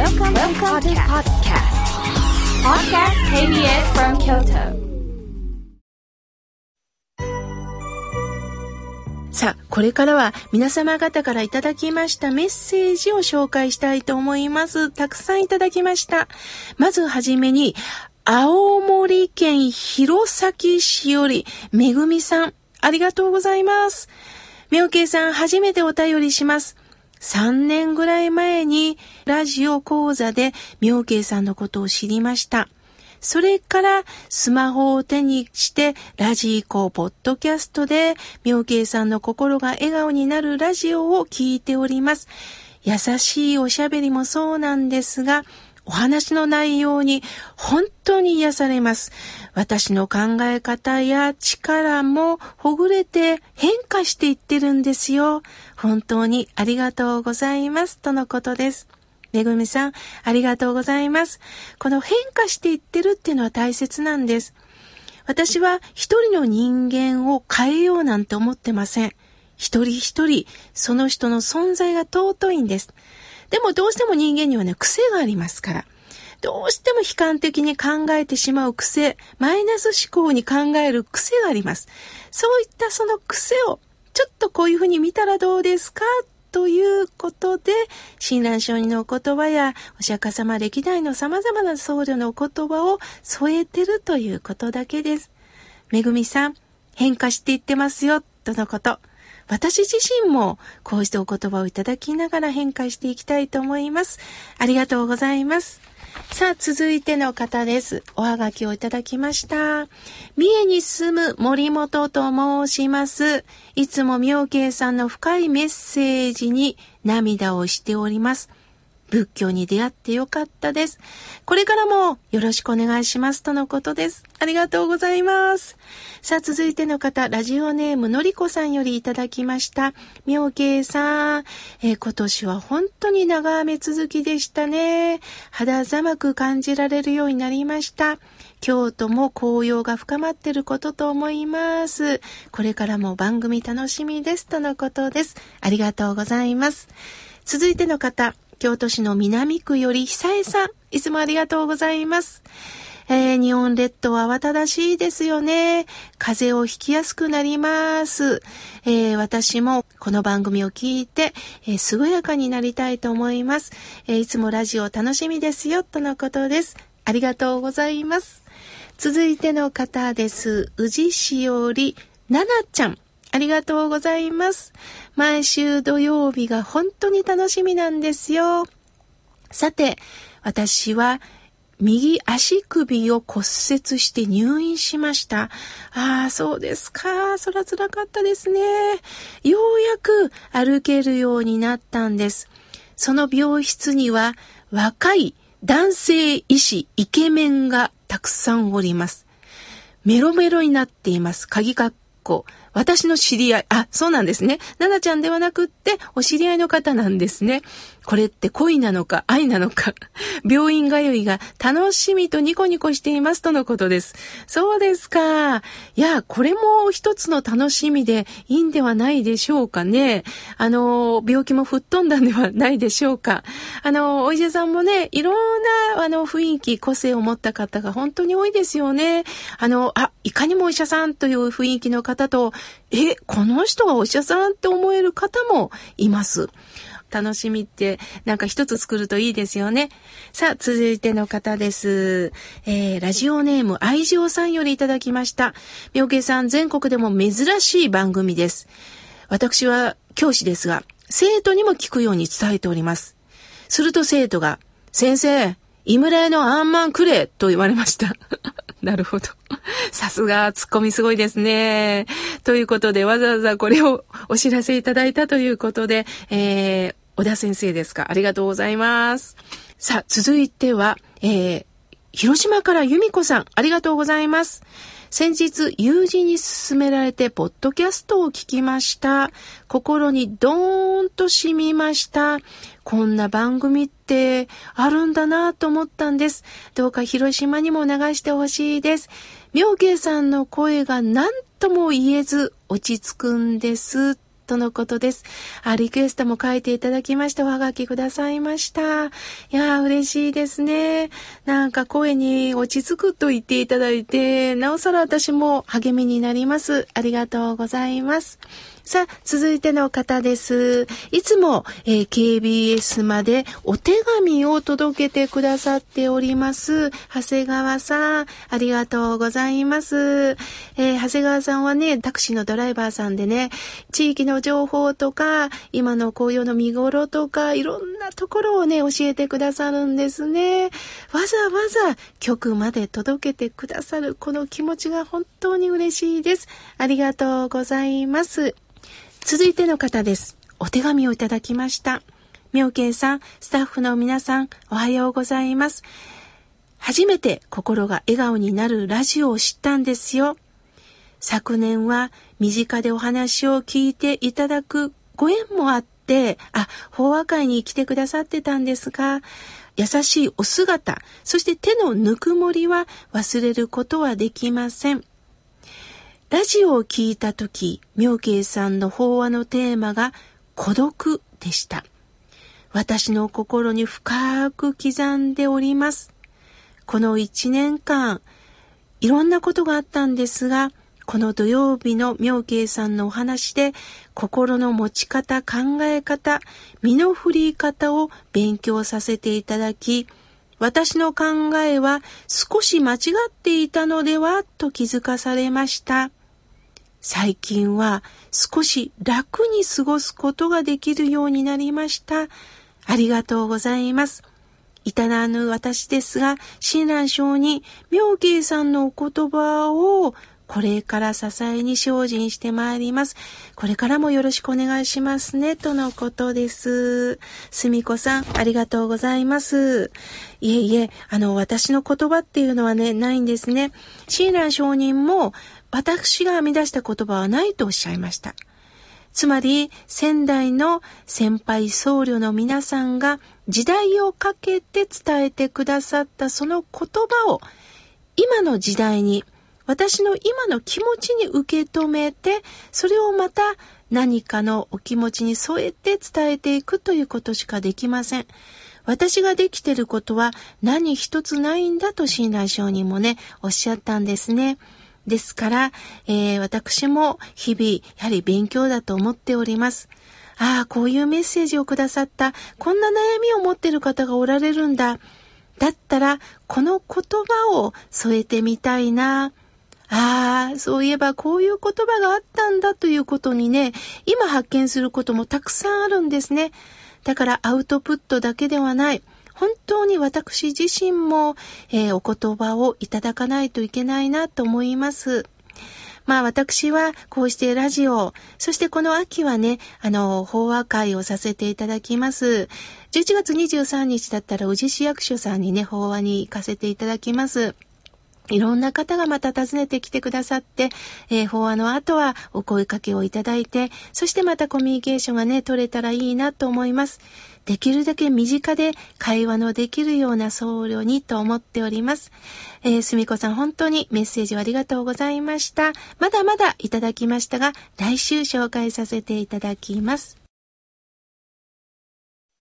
Welcome, Welcome to podcast. Podcast KBS from Kyoto. さあ、これからは皆様方からいただきましたメッセージを紹介したいと思います。たくさんいただきました。まずはじめに、青森県弘前市より、めぐみさん、ありがとうございます。みょうけいさん、初めてお便りします。3年ぐらい前にラジオ講座で妙慶さんのことを知りました。それからスマホを手にしてラジコ、ポッドキャストで妙慶さんの心が笑顔になるラジオを聞いております。優しいおしゃべりもそうなんですが、お話の内容に本当に癒されます。私の考え方や力もほぐれて変化していってるんですよ。本当にありがとうございます。とのことです。めぐみさん、ありがとうございます。この変化していってるっていうのは大切なんです。私は一人の人間を変えようなんて思ってません。一人一人、その人の存在が尊いんです。でもどうしても人間にはね、癖がありますから。どうしても悲観的に考えてしまう癖、マイナス思考に考える癖があります。そういったその癖を、ちょっとこういうふうに見たらどうですか？ということで、親鸞上人のお言葉やお釈迦様歴代の様々な僧侶のお言葉を添えてるということだけです。めぐみさん、変化していってますよ、とのこと。私自身もこうしてお言葉をいただきながら変化していきたいと思います。ありがとうございます。さあ、続いての方です。おはがきをいただきました。三重に住む森本と申します。いつも妙慶さんの深いメッセージに涙をしております。仏教に出会ってよかったです。これからもよろしくお願いしますとのことです。ありがとうございます。さあ、続いての方、ラジオネームのりこさんよりいただきました。妙慶さん、えー今年は本当に長雨続きでしたね。肌寒く感じられるようになりました。京都も紅葉が深まっていることと思います。これからも番組楽しみですとのことです。ありがとうございます。続いての方、京都市の南区より久江さん、いつもありがとうございます。えー日本列島は慌ただしいですよね。風邪をひきやすくなります。えー私もこの番組を聞いて、えー健やかになりたいと思います、えいつもラジオ楽しみですよ、とのことです。ありがとうございます。続いての方です。宇治市より、ななちゃん。ありがとうございます。毎週土曜日が本当に楽しみなんですよ。さて、私は右足首を骨折して入院しました。ああ、そうですか。そら辛かったですね。ようやく歩けるようになったんです。その病室には若い男性医師、イケメンがたくさんおります。メロメロになっています。鍵括弧。私の知り合い、あ、そうなんですね。ななちゃんではなくって、お知り合いの方なんですね。これって恋なのか愛なのか。病院通いが楽しみとニコニコしていますとのことです。そうですか。いや、これも一つの楽しみでいいんではないでしょうかね。あの、病気も吹っ飛んだんではないでしょうか。あの、お医者さんもね、いろんな、あの、雰囲気、個性を持った方が本当に多いですよね。あの、あ、いかにもお医者さんという雰囲気の方と、え、この人がお医者さんって思える方もいます。楽しみってなんか一つ作るといいですよね。さあ、続いての方です。えー、ラジオネーム愛情さんよりいただきました。妙慶さん、全国でも珍しい番組です。私は教師ですが、生徒にも聞くように伝えております。すると生徒が、先生、井村屋のあんまんくれと言われました。なるほど。さすが、ツッコミすごいですね。ということで、わざわざこれをお知らせいただいたということで、えー、小田先生ですか？ありがとうございます。さあ、続いては、えー、広島から由美子さん、ありがとうございます。先日、友人に勧められて、ポッドキャストを聞きました。心にドーンと染みました。こんな番組ってあるんだなと思ったんです。どうか広島にも流してほしいです。妙慶さんの声が何とも言えず落ち着くんです。とのことです。あ、リクエストも書いていただきまして、おはがきくださいました。いやー、嬉しいですね。なんか声に落ち着くと言っていただいて、なおさら私も励みになります。ありがとうございます。さあ、続いての方です。いつも、えー、KBS までお手紙を届けてくださっております。長谷川さん、ありがとうございます。えー、長谷川さんはね、タクシーのドライバーさんでね、地域の情報とか、今の紅葉の見頃とか、いろんなところをね、教えてくださるんですね。わざわざ曲まで届けてくださるこの気持ちが本当に嬉しいです。ありがとうございます。続いての方です。お手紙をいただきました。妙慶さん、スタッフの皆さん、おはようございます。初めて心が笑顔になるラジオを知ったんですよ。昨年は身近でお話を聞いていただくご縁もあって、あ、法話会に来てくださってたんですが、優しいお姿、そして手のぬくもりは忘れることはできません。ラジオを聞いたとき、妙慶さんの法話のテーマが孤独でした。私の心に深く刻んでおります。この一年間、いろんなことがあったんですが、この土曜日の妙慶さんのお話で、心の持ち方、考え方、身の振り方を勉強させていただき、私の考えは少し間違っていたのではと気づかされました。最近は少し楽に過ごすことができるようになりました。ありがとうございます。至らぬ私ですが、親鸞上に妙慶さんのお言葉をこれから支えに精進してまいります。これからもよろしくお願いしますね、とのことです。すみこさん、ありがとうございます。いえいえ、あの、私の言葉っていうのはね、ないんですね。親鸞上人も、私が編み出した言葉はないとおっしゃいました。つまり、仙台の先輩僧侶の皆さんが時代をかけて伝えてくださったその言葉を今の時代に私の今の気持ちに受け止めてそれをまた何かのお気持ちに添えて伝えていくということしかできません。私ができてることは何一つないんだと親鸞上人もね、おっしゃったんですね。ですから、えー、私も日々、やはり勉強だと思っております。ああ、こういうメッセージをくださった、こんな悩みを持ってる方がおられるんだ。だったら、この言葉を添えてみたいな。ああ、そういえばこういう言葉があったんだということにね、今発見することもたくさんあるんですね。だからアウトプットだけではない。本当に私自身も、えー、お言葉をいただかないといけないなと思います。まあ私はこうしてラジオ、そしてこの秋はね、あの、法話会をさせていただきます。11月23日だったら宇治市役所さんにね、法話に行かせていただきます。いろんな方がまた訪ねてきてくださって、えー、法話の後はお声かけをいただいて、そしてまたコミュニケーションがね、取れたらいいなと思います。できるだけ身近で会話のできるような僧侶にと思っております。えー、すみこさん本当にメッセージをありがとうございました。まだまだいただきましたが、来週紹介させていただきます。